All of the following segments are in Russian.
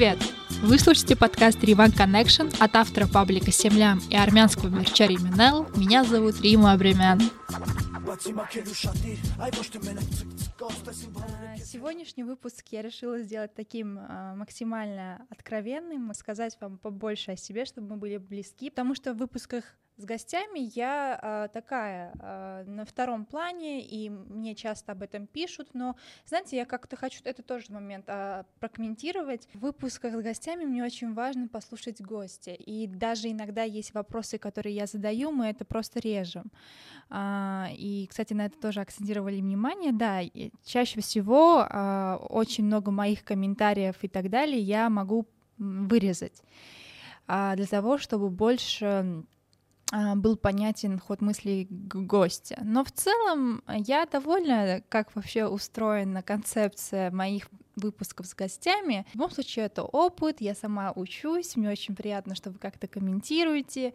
Привет! Вы слушаете подкаст Риван Connection от автора паблика Семлям и армянского мерча Риминел. Меня зовут Рима Абремян. Сегодняшний выпуск я решила сделать таким э, максимально откровенным, сказать вам побольше о себе, чтобы мы были близки, потому что в выпусках с гостями я э, такая э, на втором плане, и мне часто об этом пишут, но, знаете, я как-то хочу это тоже момент э, прокомментировать. В выпусках с гостями мне очень важно послушать гостя, и даже иногда есть вопросы, которые я задаю, мы это просто режем. Э, и, кстати, на это тоже акцентировали внимание, да, чаще всего э, очень много моих комментариев и так далее я могу вырезать для того, чтобы больше был понятен ход мыслей гостя. Но в целом я довольна, как вообще устроена концепция моих выпусков с гостями. В любом случае, это опыт, я сама учусь, мне очень приятно, что вы как-то комментируете.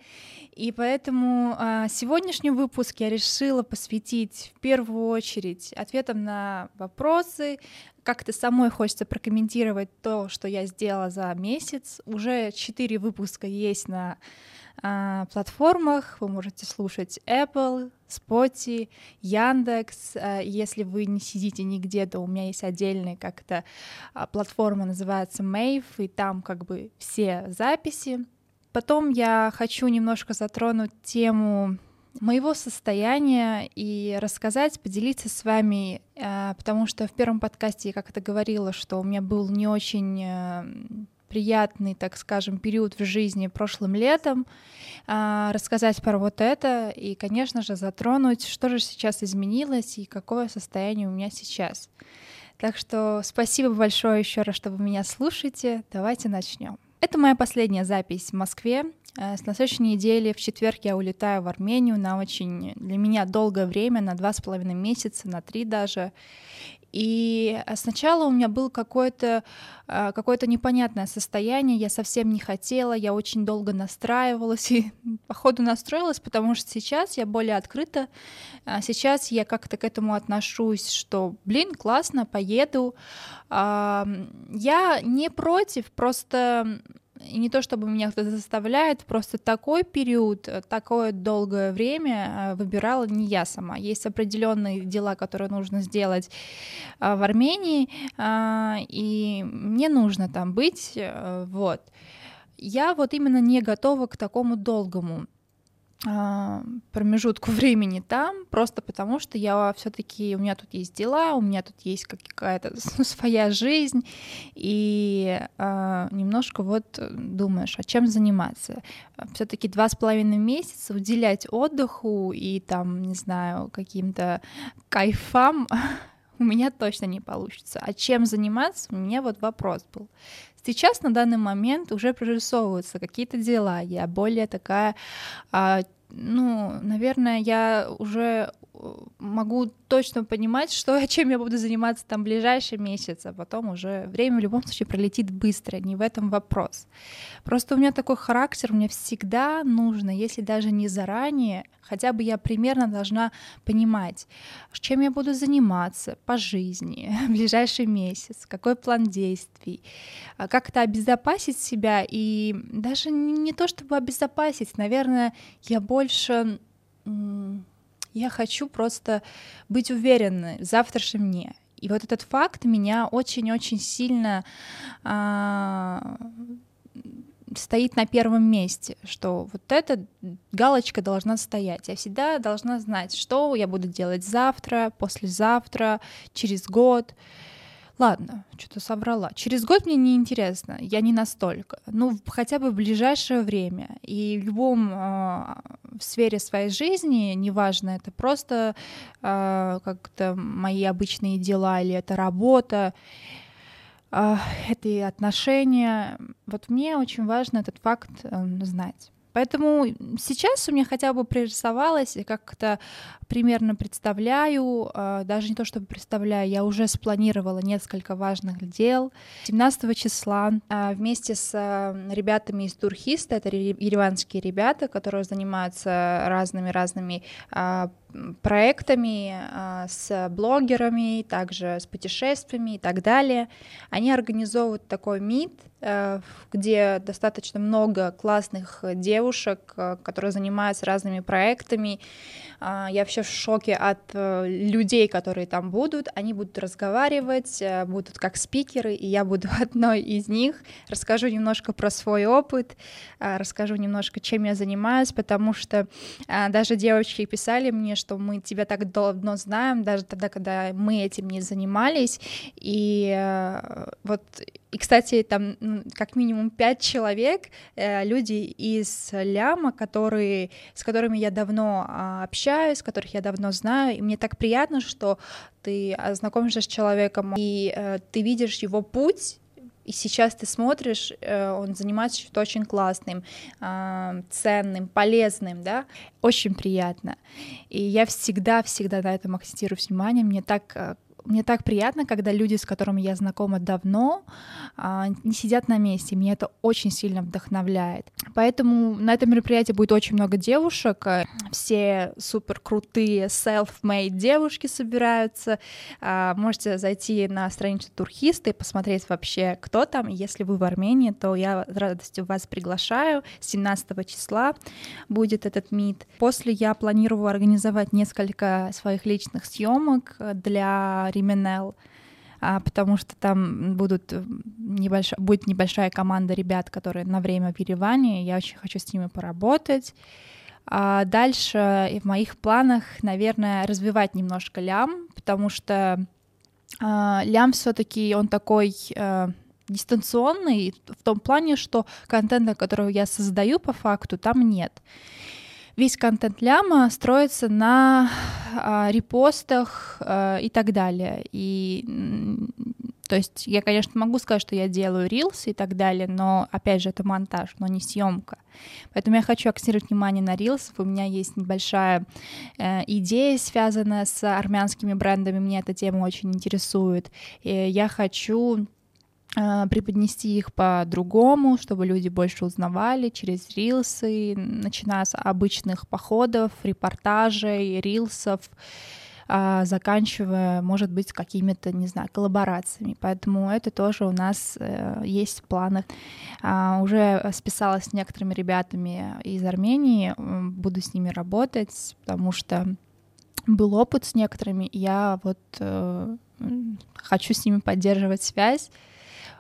И поэтому а, сегодняшний выпуск я решила посвятить в первую очередь ответам на вопросы, как-то самой хочется прокомментировать то, что я сделала за месяц. Уже четыре выпуска есть на а, платформах. Вы можете слушать Apple, Spotify, Яндекс. А, если вы не сидите нигде, то у меня есть отдельная как-то а, платформа, называется Mave, и там как бы все записи. Потом я хочу немножко затронуть тему моего состояния и рассказать, поделиться с вами, потому что в первом подкасте я как-то говорила, что у меня был не очень приятный, так скажем, период в жизни прошлым летом, а, рассказать про вот это и, конечно же, затронуть, что же сейчас изменилось и какое состояние у меня сейчас. Так что спасибо большое еще раз, что вы меня слушаете. Давайте начнем. Это моя последняя запись в Москве. Э, с следующей недели в четверг я улетаю в Армению на очень для меня долгое время, на два с половиной месяца, на три даже. И сначала у меня было какое-то э, какое непонятное состояние, я совсем не хотела, я очень долго настраивалась и походу настроилась, потому что сейчас я более открыта, а сейчас я как-то к этому отношусь, что, блин, классно, поеду. Я не против, просто и не то чтобы меня кто-то заставляет, просто такой период, э, такое долгое время э, выбирала не я сама. Есть определенные дела, которые нужно сделать э, в Армении, и мне нужно там быть, вот. Я вот именно не готова к такому долгому промежутку времени там, просто потому что я все-таки у меня тут есть дела, у меня тут есть какая-то своя жизнь, и э, немножко вот думаешь, а чем заниматься. Все-таки два с половиной месяца уделять отдыху и там, не знаю, каким-то кайфам у меня точно не получится. А чем заниматься, у меня вот вопрос был. Сейчас на данный момент уже прорисовываются какие-то дела. Я более такая а, ну, наверное, я уже могу точно понимать, что, чем я буду заниматься там ближайший месяц, а потом уже время в любом случае пролетит быстро, не в этом вопрос. Просто у меня такой характер, мне всегда нужно, если даже не заранее, хотя бы я примерно должна понимать, чем я буду заниматься по жизни в ближайший месяц, какой план действий, а как-то обезопасить себя и даже не то чтобы обезопасить, наверное, я больше я хочу просто быть уверенной в завтрашнем дне. И вот этот факт меня очень-очень сильно а, стоит на первом месте, что вот эта галочка должна стоять. Я всегда должна знать, что я буду делать завтра, послезавтра, через год. Ладно, что-то соврала. Через год мне не интересно, я не настолько. Ну, хотя бы в ближайшее время. И в любом э, в сфере своей жизни, неважно, это просто э, как-то мои обычные дела или это работа, э, это и отношения. Вот мне очень важно этот факт э, знать. Поэтому сейчас у меня хотя бы пририсовалось, как-то примерно представляю, а, даже не то чтобы представляю, я уже спланировала несколько важных дел. 17 числа а, вместе с а, ребятами из Турхиста, это ереванские ребята, которые занимаются разными-разными проектами, а, с блогерами, также с путешествиями и так далее. Они организовывают такой мид, э, где достаточно много классных девушек, э, которые занимаются разными проектами. А, я вообще в шоке от э, людей, которые там будут. Они будут разговаривать, будут как спикеры, и я буду одной из них. Расскажу немножко про свой опыт, расскажу немножко, чем я занимаюсь, потому что даже девочки писали мне, что мы тебя так давно знаем, даже тогда, когда мы этим не занимались. И э, вот, и, кстати, там как минимум пять человек, э, люди из Ляма, которые, с которыми я давно а, общаюсь, которых я давно знаю, и мне так приятно, что ты знакомишься с человеком, и э, ты видишь его путь, и сейчас ты смотришь, э, он занимается чем-то очень классным, ценным, полезным, да, очень приятно. И я всегда-всегда на этом акцентирую внимание, мне так э, мне так приятно, когда люди, с которыми я знакома давно, а, не сидят на месте. Меня это очень сильно вдохновляет. Поэтому на этом мероприятии будет очень много девушек. Все супер крутые self-made девушки собираются. А, можете зайти на страницу Турхиста и посмотреть вообще, кто там. Если вы в Армении, то я с радостью вас приглашаю. 17 числа будет этот мид. После я планирую организовать несколько своих личных съемок для Рименел, а, потому что там будут небольш... будет небольшая команда ребят, которые на время в Ереване, я очень хочу с ними поработать. А дальше в моих планах, наверное, развивать немножко лям, потому что а, лям все-таки он такой а, дистанционный в том плане, что контента, который я создаю по факту, там нет весь контент ляма строится на а, репостах а, и так далее. И то есть я, конечно, могу сказать, что я делаю рилсы и так далее, но опять же это монтаж, но не съемка. Поэтому я хочу акцентировать внимание на рилсов. У меня есть небольшая э, идея, связанная с армянскими брендами. Меня эта тема очень интересует. И я хочу преподнести их по-другому, чтобы люди больше узнавали через рилсы, начиная с обычных походов, репортажей, рилсов, а, заканчивая, может быть, какими-то, не знаю, коллаборациями. Поэтому это тоже у нас э, есть в планах. А, уже списалась с некоторыми ребятами из Армении, буду с ними работать, потому что был опыт с некоторыми, я вот э, хочу с ними поддерживать связь.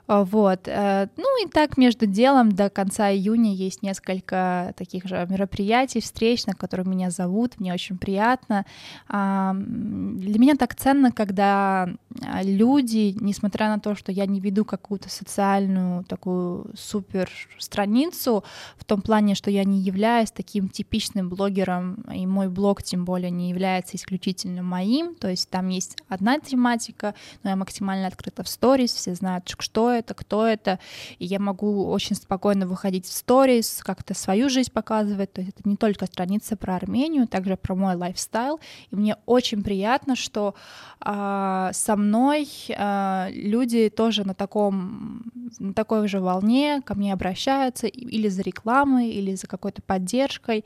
А, вот. Э, ну и так между делом до конца июня есть несколько таких же мероприятий, встреч, на которые меня зовут. Мне очень приятно. Для меня так ценно, когда а, люди, несмотря на то, что я не веду какую-то социальную такую супер страницу, в том плане, что я не являюсь таким типичным блогером, и мой блог тем более не является исключительно моим, то есть там есть одна тематика, но я максимально открыта в сторис, все знают, что это, кто это, и я могу очень спокойно выходить в сторис, как-то свою жизнь показывать, то есть это не только страница про Армению, также про мой лайфстайл, и мне очень приятно, что а, со мной а, люди тоже на таком, на такой же волне ко мне обращаются или за рекламой, или за какой-то поддержкой,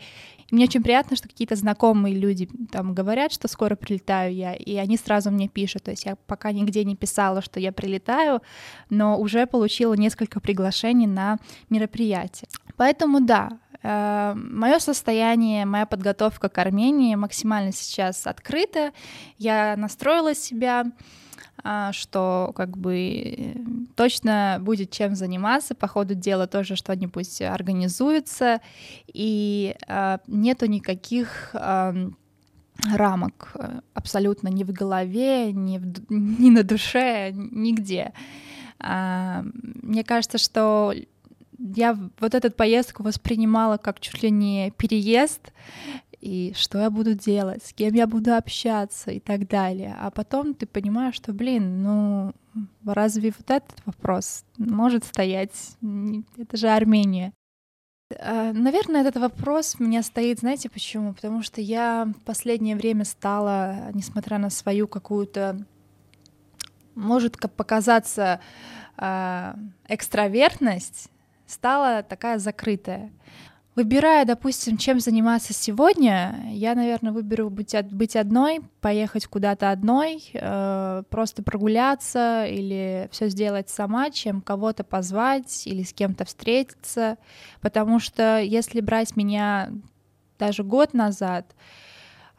и мне очень приятно, что какие-то знакомые люди там говорят, что скоро прилетаю я, и они сразу мне пишут. То есть я пока нигде не писала, что я прилетаю, но уже получила несколько приглашений на мероприятие. Поэтому да, э, Мое состояние, моя подготовка к Армении максимально сейчас открыта. Я настроила себя а, что как бы точно будет чем заниматься, по ходу дела тоже что-нибудь организуется, и нету никаких рамок абсолютно ни в голове, ни, в, ни на душе, нигде. А, мне кажется, что я вот эту поездку воспринимала как чуть ли не переезд, и что я буду делать, с кем я буду общаться и так далее. А потом ты понимаешь, что, блин, ну разве вот этот вопрос может стоять? Это же Армения. А, наверное, этот вопрос у меня стоит, знаете почему? Потому что я в последнее время стала, несмотря на свою какую-то, может показаться э, экстравертность, стала такая закрытая. Выбирая, допустим, чем заниматься сегодня, я, наверное, выберу быть, быть одной, поехать куда-то одной, э, просто прогуляться или все сделать сама, чем кого-то позвать или с кем-то встретиться. Потому что если брать меня даже год назад,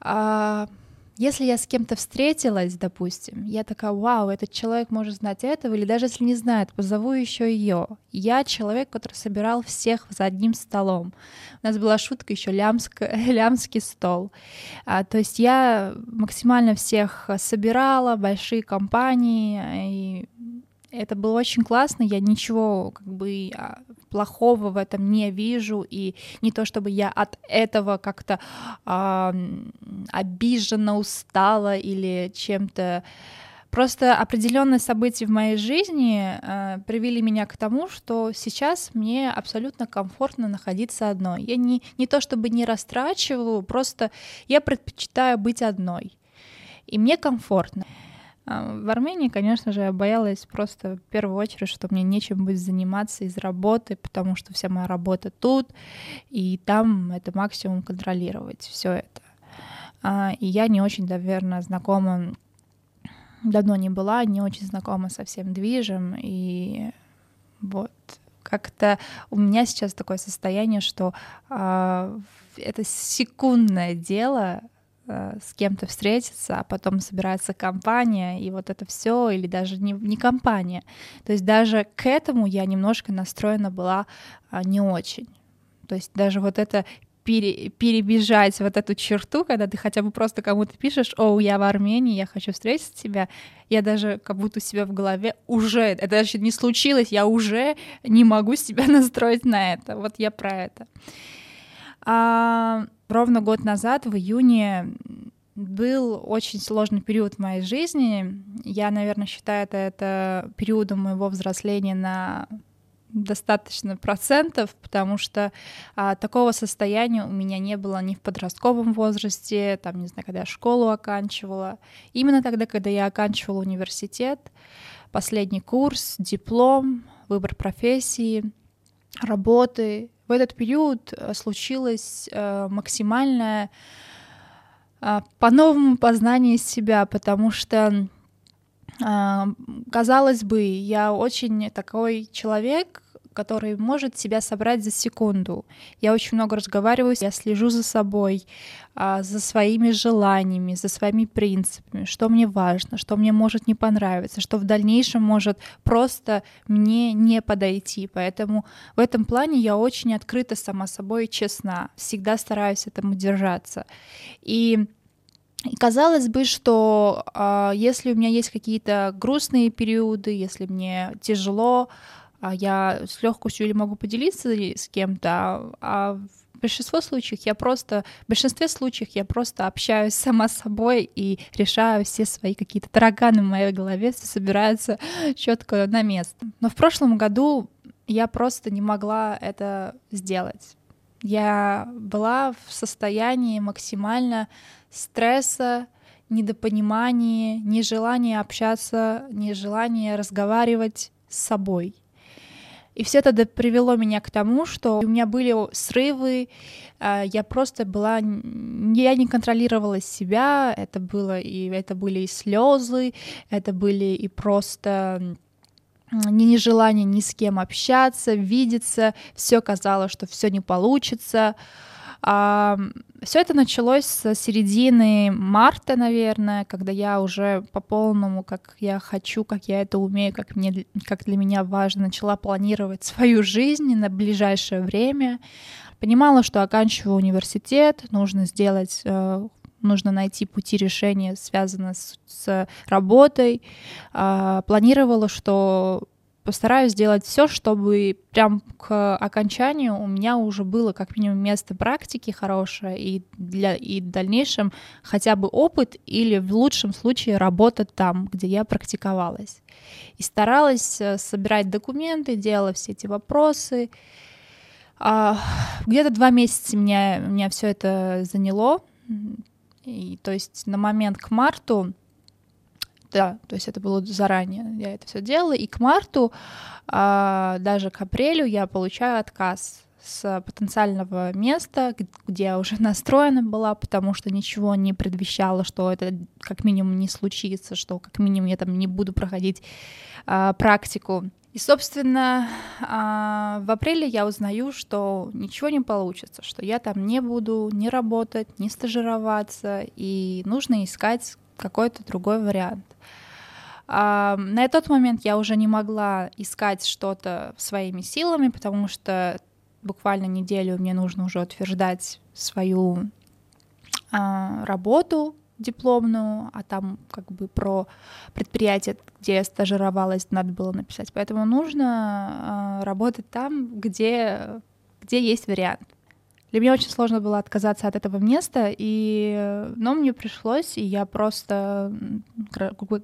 э, если я с кем-то встретилась, допустим, я такая, вау, этот человек может знать этого, или даже если не знает, позову еще ее. Я человек, который собирал всех за одним столом. У нас была шутка еще лямск, лямский стол. А, то есть я максимально всех собирала, большие компании, и это было очень классно, я ничего как бы а, плохого в этом не вижу, и не то чтобы я от этого как-то э, обижена, устала или чем-то. Просто определенные события в моей жизни э, привели меня к тому, что сейчас мне абсолютно комфортно находиться одной. Я не, не то чтобы не растрачиваю, просто я предпочитаю быть одной. И мне комфортно. А, в Армении, конечно же, я боялась просто в первую очередь, что мне нечем будет заниматься из работы, потому что вся моя работа тут, и там это максимум контролировать все это. А, и я не очень, наверное, знакома, давно не была, не очень знакома со всем движем, и вот как-то у меня сейчас такое состояние, что э, это секундное дело, с кем-то встретиться, а потом собирается компания, и вот это все, или даже не, не компания. То есть даже к этому я немножко настроена была а, не очень. То есть даже вот это пере, перебежать вот эту черту, когда ты хотя бы просто кому-то пишешь, о, я в Армении, я хочу встретить тебя, я даже как будто у себя в голове уже, это даже не случилось, я уже не могу себя настроить на это. Вот я про это. А, ровно год назад, в июне, был очень сложный период в моей жизни. Я, наверное, считаю это, это периодом моего взросления на достаточно процентов, потому что а, такого состояния у меня не было ни в подростковом возрасте, там, не знаю, когда я школу оканчивала. Именно тогда, когда я оканчивала университет, последний курс, диплом, выбор профессии, работы, в этот период э, случилось э, максимальное э, по-новому познание себя, потому что, казалось бы, я очень такой человек, который может себя собрать за секунду. Я очень много разговариваю, я слежу за собой, а, за своими желаниями, за своими принципами, что мне важно, что мне может не понравиться, что в дальнейшем может просто мне не подойти. Поэтому в этом плане я очень открыта сама собой и честна. Всегда стараюсь этому держаться. И и казалось бы, что э, если у меня есть какие-то грустные периоды, если мне тяжело, я с легкостью или могу поделиться с кем-то, а в большинстве случаев я просто, в большинстве случаев я просто общаюсь сама с собой и решаю все свои какие-то тараканы в моей голове, все собираются четко на место. Но в прошлом году я просто не могла это сделать. Я была в состоянии максимально стресса, недопонимания, нежелания общаться, нежелания разговаривать с собой. И все это привело меня к тому, что у меня были срывы, а, я просто была, я не контролировала себя, это было и это были и слезы, это были и просто ни нежелание ни с кем общаться, видеться, все казалось, что все не получится. Все это началось с середины марта, наверное, когда я уже по полному, как я хочу, как я это умею, как, мне, как для меня важно, начала планировать свою жизнь на ближайшее время. Понимала, что оканчиваю университет, нужно сделать э, нужно найти пути решения, связанные с, с работой. А, планировала, что постараюсь сделать все, чтобы прям к окончанию у меня уже было как минимум место практики хорошее и для и в дальнейшем хотя бы опыт или в лучшем случае работа там, где я практиковалась. И старалась э, собирать документы, делала все эти вопросы. А, где-то два месяца меня, меня все это заняло. И, то есть на момент к марту да, то есть это было заранее, я это все делала, и к марту, а, даже к апрелю я получаю отказ с потенциального места, где я уже настроена была, потому что ничего не предвещало, что это как минимум не случится, что как минимум я там не буду проходить а, практику. И, собственно, а, в апреле я узнаю, что ничего не получится, что я там не буду ни работать, ни стажироваться, и нужно искать какой-то другой вариант. А, на тот момент я уже не могла искать что-то своими силами, потому что буквально неделю мне нужно уже утверждать свою а, работу дипломную, а там как бы про предприятие, где я стажировалась, надо было написать. Поэтому нужно а, работать там, где, где есть вариант. Для меня очень сложно было отказаться от этого места, и, но мне пришлось, и я просто,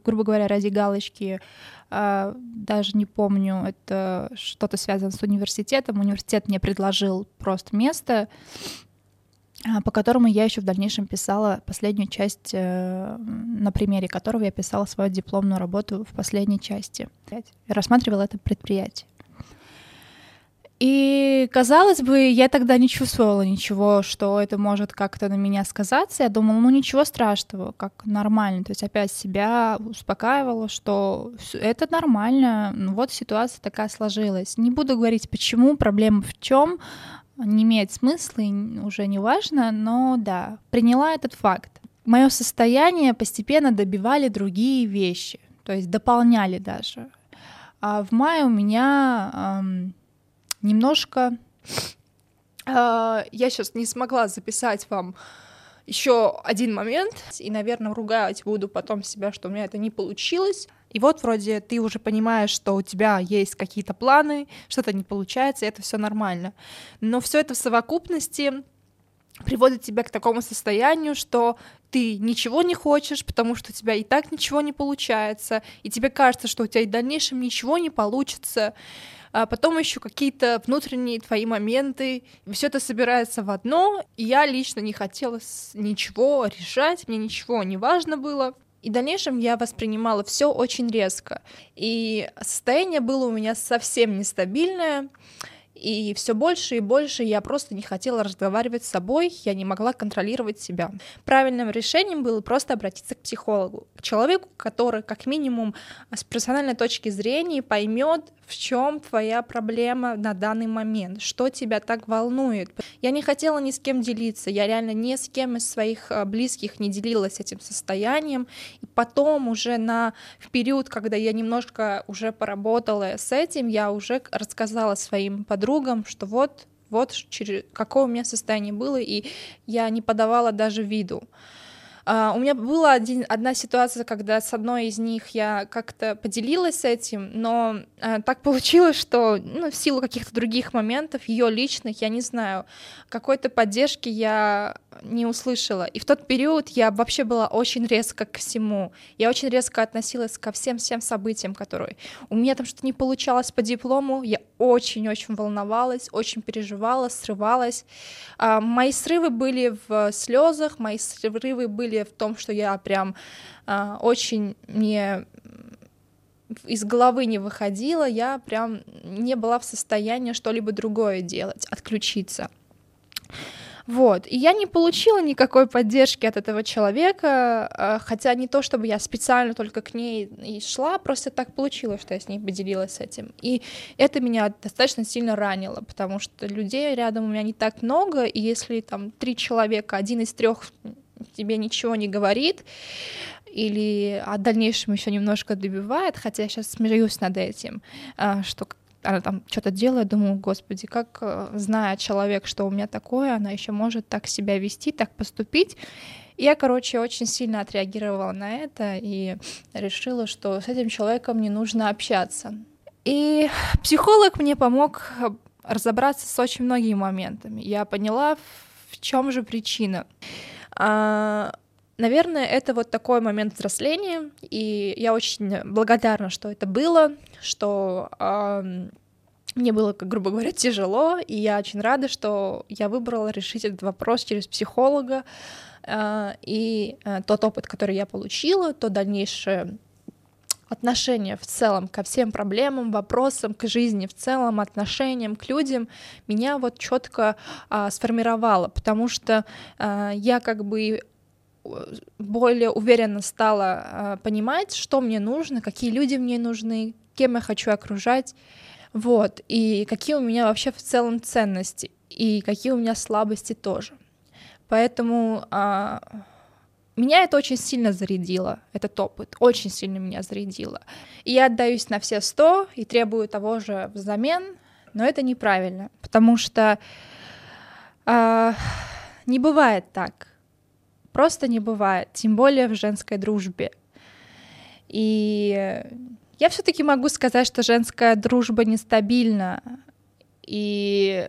грубо говоря, ради галочки, а, даже не помню, это что-то связано с университетом. Университет мне предложил просто место, а, по которому я еще в дальнейшем писала последнюю часть, э, на примере которого я писала свою дипломную работу в последней части. Рассматривала это предприятие. И, казалось бы, я тогда не чувствовала ничего, что это может как-то на меня сказаться. Я думала, ну ничего страшного, как нормально. То есть опять себя успокаивала, что это нормально, ну, вот ситуация такая сложилась. Не буду говорить, почему, проблема в чем, не имеет смысла, и уже не важно, но да, приняла этот факт. Мое состояние постепенно добивали другие вещи, то есть дополняли даже. А в мае у меня эм, немножко... Э, я сейчас не смогла записать вам еще один момент, и, наверное, ругать буду потом себя, что у меня это не получилось. И вот вроде ты уже понимаешь, что у тебя есть какие-то планы, что-то не получается, и это все нормально. Но все это в совокупности приводит тебя к такому состоянию, что ты ничего не хочешь, потому что у тебя и так ничего не получается, и тебе кажется, что у тебя и в дальнейшем ничего не получится а потом еще какие-то внутренние твои моменты, все это собирается в одно, и я лично не хотела ничего решать, мне ничего не важно было. И в дальнейшем я воспринимала все очень резко. И состояние было у меня совсем нестабильное. И все больше и больше я просто не хотела разговаривать с собой, я не могла контролировать себя. Правильным решением было просто обратиться к психологу, к человеку, который как минимум с персональной точки зрения поймет, в чем твоя проблема на данный момент, что тебя так волнует. Я не хотела ни с кем делиться, я реально ни с кем из своих а, близких не делилась этим состоянием. И потом уже на в период, когда я немножко уже поработала с этим, я уже рассказала своим подругам, что вот вот через какое у меня состояние было, и я не подавала даже виду. Uh, у меня была один, одна ситуация, когда с одной из них я как-то поделилась этим, но uh, так получилось, что ну, в силу каких-то других моментов, ее личных, я не знаю, какой-то поддержки я не услышала. И в тот период я вообще была очень резко к всему. Я очень резко относилась ко всем-всем событиям, которые... У меня там что-то не получалось по диплому, я очень-очень волновалась, очень переживала, срывалась. А, мои срывы были в слезах, мои срывы были в том, что я прям а, очень не из головы не выходила, я прям не была в состоянии что-либо другое делать, отключиться. Вот. И я не получила никакой поддержки от этого человека, э, хотя не то, чтобы я специально только к ней и шла, просто так получилось, что я с ней поделилась этим. И это меня достаточно сильно ранило, потому что людей рядом у меня не так много, и если там три человека, один из трех тебе ничего не говорит, или о дальнейшем еще немножко добивает, хотя я сейчас смеюсь над этим, э, что она там что-то делает, думаю, господи, как э, зная человек, что у меня такое, она еще может так себя вести, так поступить. Я, короче, очень сильно отреагировала на это и решила, что с этим человеком не нужно общаться. И психолог мне помог разобраться с очень многими моментами. Я поняла, в чем же причина. Наверное, это вот такой момент взросления, и я очень благодарна, что это было, что э, мне было, грубо говоря, тяжело, и я очень рада, что я выбрала решить этот вопрос через психолога, э, и э, тот опыт, который я получила, то дальнейшее отношение в целом ко всем проблемам, вопросам, к жизни в целом, отношениям к людям меня вот четко а, сформировало, потому что а, я как бы более уверенно стала а, понимать, что мне нужно, какие люди мне нужны, кем я хочу окружать, вот, и какие у меня вообще в целом ценности, и какие у меня слабости тоже. Поэтому а, меня это очень сильно зарядило, этот опыт, очень сильно меня зарядило. И я отдаюсь на все сто и требую того же взамен, но это неправильно, потому что э, не бывает так, просто не бывает, тем более в женской дружбе. И я все-таки могу сказать, что женская дружба нестабильна, и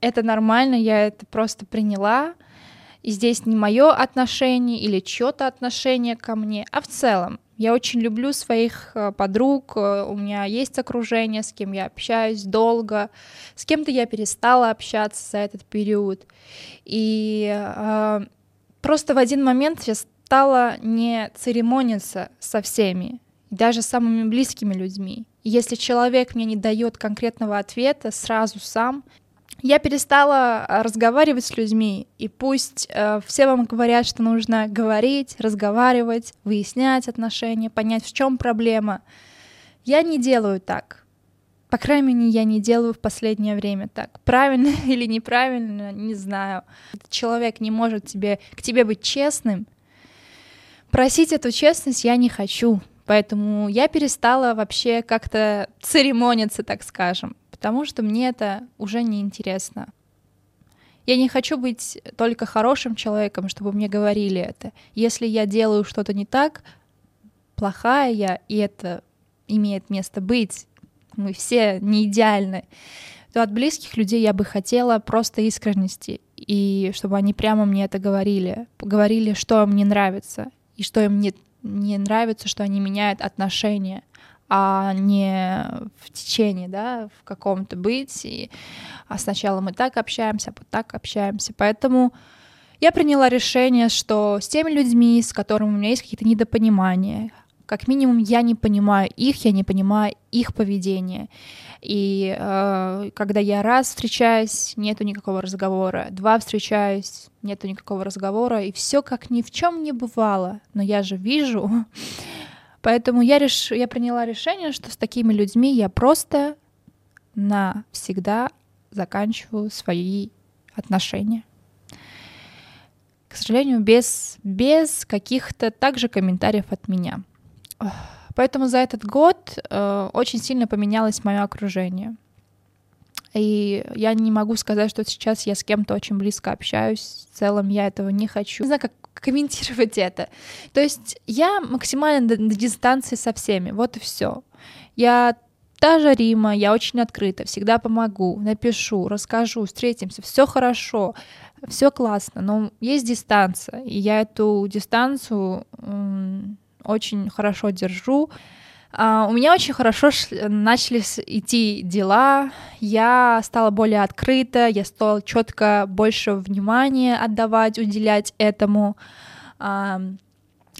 это нормально, я это просто приняла. И здесь не мое отношение или чье-то отношение ко мне, а в целом. Я очень люблю своих э, подруг, э, у меня есть окружение, с кем я общаюсь долго, с кем-то я перестала общаться за этот период. И э, просто в один момент я стала не церемониться со всеми, даже самыми близкими людьми. Если человек мне не дает конкретного ответа сразу сам, я перестала а, разговаривать с людьми, и пусть э, все вам говорят, что нужно говорить, разговаривать, выяснять отношения, понять, в чем проблема. Я не делаю так. По крайней мере, я не делаю в последнее время так. Правильно или неправильно, не знаю. Человек не может тебе, к тебе быть честным. Просить эту честность я не хочу. Поэтому я перестала вообще как-то церемониться, так скажем потому что мне это уже не интересно. Я не хочу быть только хорошим человеком, чтобы мне говорили это. Если я делаю что-то не так, плохая я, и это имеет место быть, мы все не идеальны, то от близких людей я бы хотела просто искренности, и чтобы они прямо мне это говорили, говорили, что им не нравится, и что им не, не нравится, что они меняют отношения — а не в течение, да, в каком-то быть. И а сначала мы так общаемся, а потом так общаемся. Поэтому я приняла решение, что с теми людьми, с которыми у меня есть какие-то недопонимания, как минимум я не понимаю их, я не понимаю их поведение. И э, когда я раз встречаюсь, нету никакого разговора, два встречаюсь, нету никакого разговора, и все как ни в чем не бывало. Но я же вижу, Поэтому я, реш... я приняла решение, что с такими людьми я просто навсегда заканчиваю свои отношения. К сожалению, без, без каких-то также комментариев от меня. Поэтому за этот год э, очень сильно поменялось мое окружение. И я не могу сказать, что сейчас я с кем-то очень близко общаюсь. В целом я этого не хочу. Не знаю, как комментировать это. То есть я максимально на дистанции со всеми, вот и все. Я та же Рима, я очень открыта, всегда помогу, напишу, расскажу, встретимся, все хорошо, все классно, но есть дистанция, и я эту дистанцию очень хорошо держу. Uh, у меня очень хорошо начали идти дела, я стала более открыта, я стала четко больше внимания отдавать, уделять этому uh,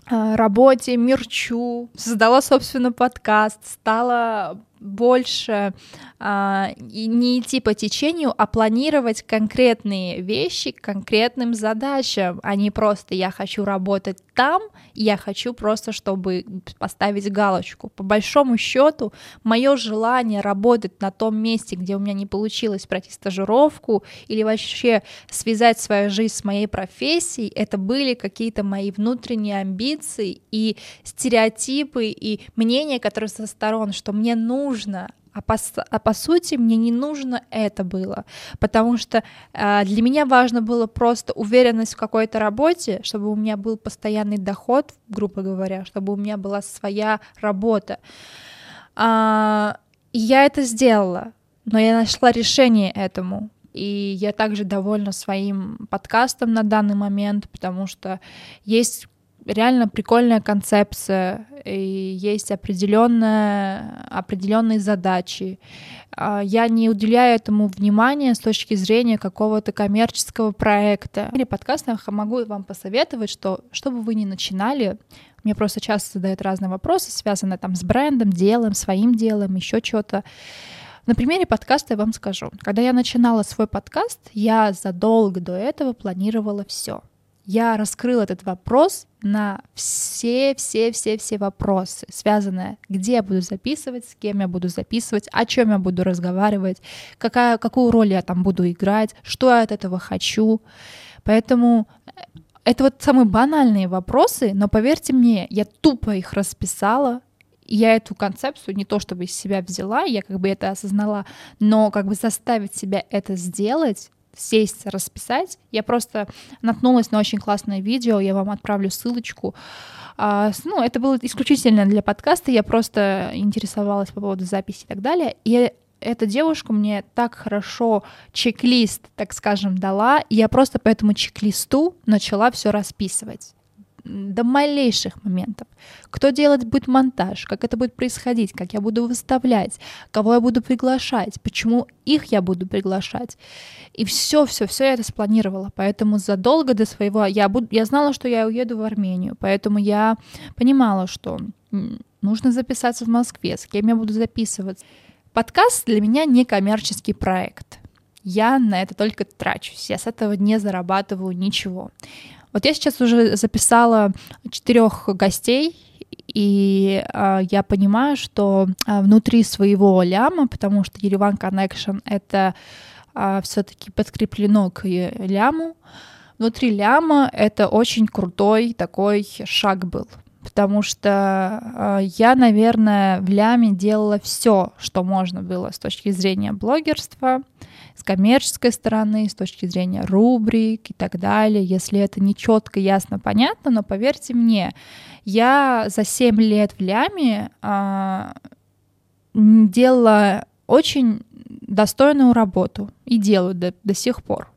работе, мерчу, создала, собственно, подкаст, стала больше а, не идти по течению, а планировать конкретные вещи к конкретным задачам, а не просто я хочу работать там, я хочу просто, чтобы поставить галочку. По большому счету, мое желание работать на том месте, где у меня не получилось пройти стажировку или вообще связать свою жизнь с моей профессией, это были какие-то мои внутренние амбиции и стереотипы и мнения, которые со сторон, что мне нужно а по, а по сути мне не нужно это было, потому что э, для меня важно было просто уверенность в какой-то работе, чтобы у меня был постоянный доход, грубо говоря, чтобы у меня была своя работа. А, и я это сделала, но я нашла решение этому. И я также довольна своим подкастом на данный момент, потому что есть реально прикольная концепция, и есть определенная, определенные задачи. А, я не уделяю этому внимания с точки зрения какого-то коммерческого проекта. Или подкастах могу вам посоветовать, что чтобы вы не начинали, мне просто часто задают разные вопросы, связанные там с брендом, делом, своим делом, еще что-то. На примере подкаста я вам скажу. Когда я начинала свой подкаст, я задолго до этого планировала все. Я раскрыла этот вопрос на все-все-все-все вопросы, связанные, где я буду записывать, с кем я буду записывать, о чем я буду разговаривать, какая, какую роль я там буду играть, что я от этого хочу. Поэтому э, это вот самые банальные вопросы, но поверьте мне, я тупо их расписала, я эту концепцию не то чтобы из себя взяла, я как бы это осознала, но как бы заставить себя это сделать, сесть, расписать. Я просто наткнулась на очень классное видео, я вам отправлю ссылочку. А, ну, это было исключительно для подкаста, я просто интересовалась по поводу записи и так далее. И эта девушка мне так хорошо чек-лист, так скажем, дала, и я просто по этому чек-листу начала все расписывать до малейших моментов. Кто делать будет монтаж, как это будет происходить, как я буду выставлять, кого я буду приглашать, почему их я буду приглашать. И все, все, все я это спланировала. Поэтому задолго до своего я, буду, я знала, что я уеду в Армению, поэтому я понимала, что нужно записаться в Москве, с кем я буду записываться. Подкаст для меня не коммерческий проект. Я на это только трачусь, я с этого не зарабатываю ничего. Вот я сейчас уже записала четырех гостей, и э, я понимаю, что э, внутри своего ляма, потому что Ереван Connection это э, все-таки подкреплено к ляму, внутри ляма это очень крутой такой шаг был. Потому что э, я, наверное, в ляме делала все, что можно было с точки зрения блогерства, с коммерческой стороны, с точки зрения рубрик и так далее, если это не четко, ясно, понятно, но поверьте мне, я за 7 лет в Ляме а, делала очень достойную работу и делаю до, до сих пор.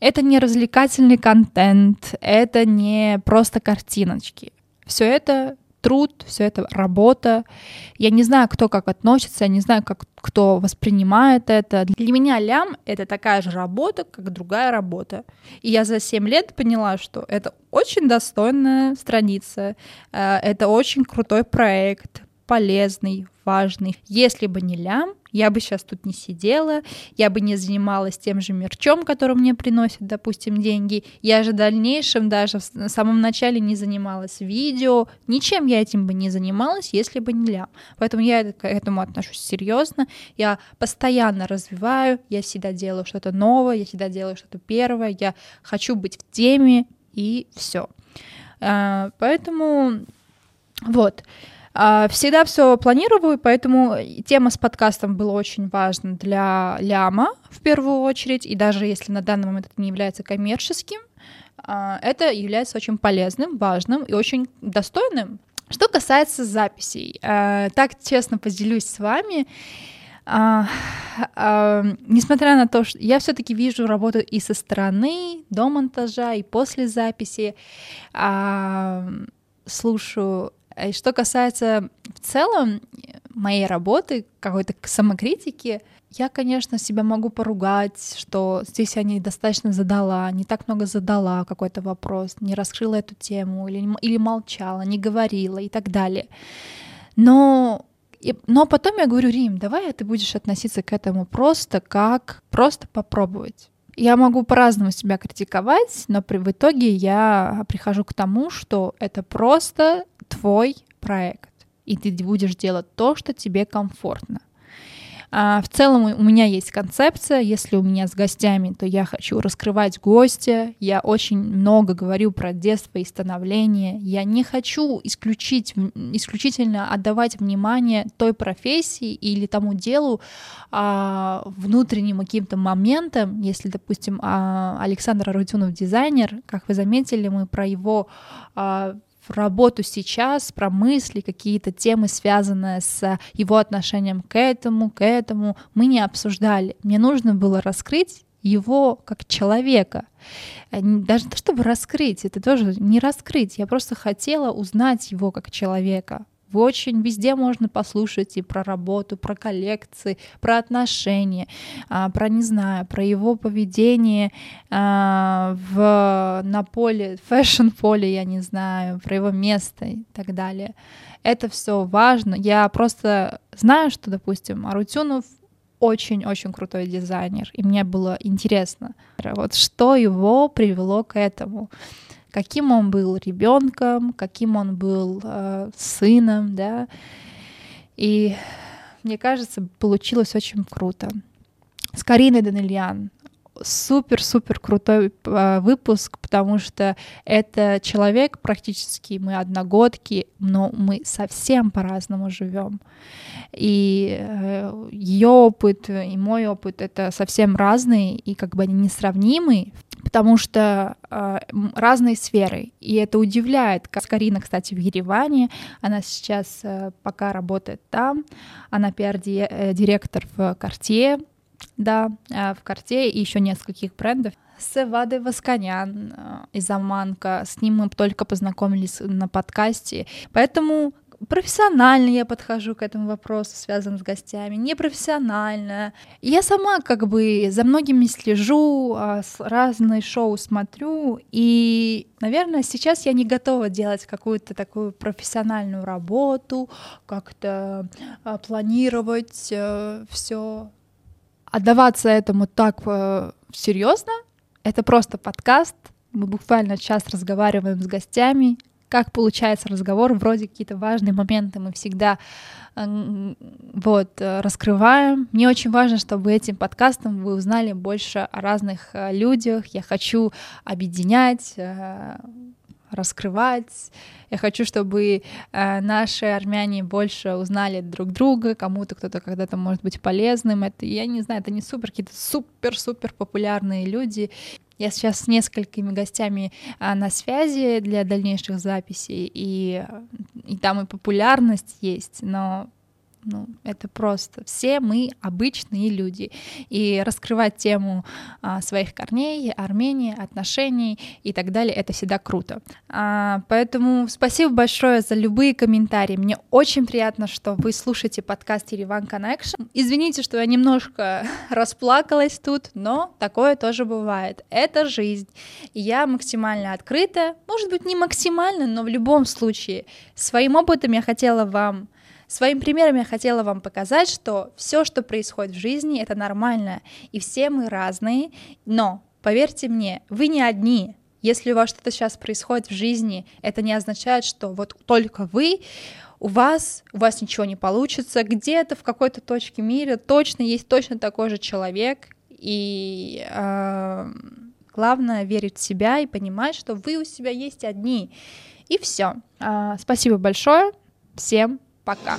Это не развлекательный контент, это не просто картиночки. Все это труд, все это работа. Я не знаю, кто как относится, я не знаю, как кто воспринимает это. Для меня лям — это такая же работа, как другая работа. И я за 7 лет поняла, что это очень достойная страница, э, это очень крутой проект, полезный, важный. Если бы не лям, я бы сейчас тут не сидела, я бы не занималась тем же мерчом, который мне приносит, допустим, деньги. Я же в дальнейшем даже в самом начале не занималась видео, ничем я этим бы не занималась, если бы не лям. Поэтому я к этому отношусь серьезно. Я постоянно развиваю, я всегда делаю что-то новое, я всегда делаю что-то первое, я хочу быть в теме и все. А, поэтому вот. А, всегда все планирую, поэтому тема с подкастом была очень важна для Ляма в первую очередь, и даже если на данный момент это не является коммерческим, а, это является очень полезным, важным и очень достойным. Что касается записей, а, так честно поделюсь с вами, несмотря на то, что я все-таки вижу работу и со стороны, до монтажа, и после записи, слушаю и э, что касается в целом моей работы, какой-то самокритики, я, конечно, себя могу поругать, что здесь я недостаточно задала, не так много задала какой-то вопрос, не раскрыла эту тему или, или молчала, не говорила и так далее. Но, и, но потом я говорю, Рим, давай ты будешь относиться к этому просто как просто попробовать. Я могу по-разному себя критиковать, но при, в итоге я прихожу к тому, что это просто твой проект, и ты будешь делать то, что тебе комфортно. А в целом у меня есть концепция, если у меня с гостями, то я хочу раскрывать гостя, я очень много говорю про детство и становление, я не хочу исключить, исключительно отдавать внимание той профессии или тому делу а, внутренним каким-то моментам, если, допустим, а, Александр Арутюнов дизайнер, как вы заметили, мы про его а, работу сейчас, про мысли, какие-то темы, связанные с его отношением к этому, к этому, мы не обсуждали. Мне нужно было раскрыть его как человека. Э, даже то, чтобы раскрыть, это тоже не раскрыть. Я просто хотела узнать его как человека. В очень везде можно послушать и про работу, про коллекции, про отношения, а, про, не знаю, про его поведение а, в, на поле, фэшн-поле, я не знаю, про его место и так далее. Это все важно. Я просто знаю, что, допустим, Арутюнов очень-очень крутой дизайнер, и мне было интересно, вот что его привело к этому, каким он был ребенком, каким он был э, сыном, да, и мне кажется, получилось очень круто. С Кариной Данильян супер-супер крутой э, выпуск, потому что это человек практически мы одногодки, но мы совсем по-разному живем. И э, ее опыт и мой опыт это совсем разные, и как бы они несравнимы, потому что э, разные сферы. И это удивляет. Карина, кстати, в Ереване, она сейчас э, пока работает там, она пиар-директор в Карте, да, э, в Карте и еще нескольких брендов. С Вадой Восконян э, из Аманка, с ним мы только познакомились на подкасте, поэтому профессионально я подхожу к этому вопросу, связанным с гостями, непрофессионально. Я сама как бы за многими слежу, а, разные шоу смотрю, и, наверное, сейчас я не готова делать какую-то такую профессиональную работу, как-то а, планировать э, все отдаваться этому так э, серьезно. Это просто подкаст. Мы буквально час разговариваем с гостями. Как получается разговор, вроде какие-то важные моменты мы всегда э, вот, э, раскрываем. Мне очень важно, чтобы этим подкастом вы узнали больше о разных э, людях. Я хочу объединять, раскрывать. Я хочу, чтобы э, наши армяне больше узнали друг друга, кому-то кто-то когда-то может быть полезным. Это, я не знаю, это не супер, какие-то супер-супер популярные люди. Я сейчас с несколькими гостями а, на связи для дальнейших записей, и, и там и популярность есть, но ну, это просто все мы обычные люди. И раскрывать тему а, своих корней, Армении, отношений и так далее, это всегда круто. А, поэтому спасибо большое за любые комментарии. Мне очень приятно, что вы слушаете подкаст Ереван Connection. Извините, что я немножко расплакалась тут, но такое тоже бывает. Это жизнь. Я максимально открыта. Может быть, не максимально, но в любом случае. Своим опытом я хотела вам Своим примером я хотела вам показать, что все, что происходит в жизни, это нормально, и все мы разные, но поверьте мне, вы не одни. Если у вас что-то сейчас происходит в жизни, это не означает, что вот только вы, у вас, у вас ничего не получится, где-то в какой-то точке мира точно есть точно такой же человек, и э, главное верить в себя и понимать, что вы у себя есть одни. И все. Э, спасибо большое. Всем Пока.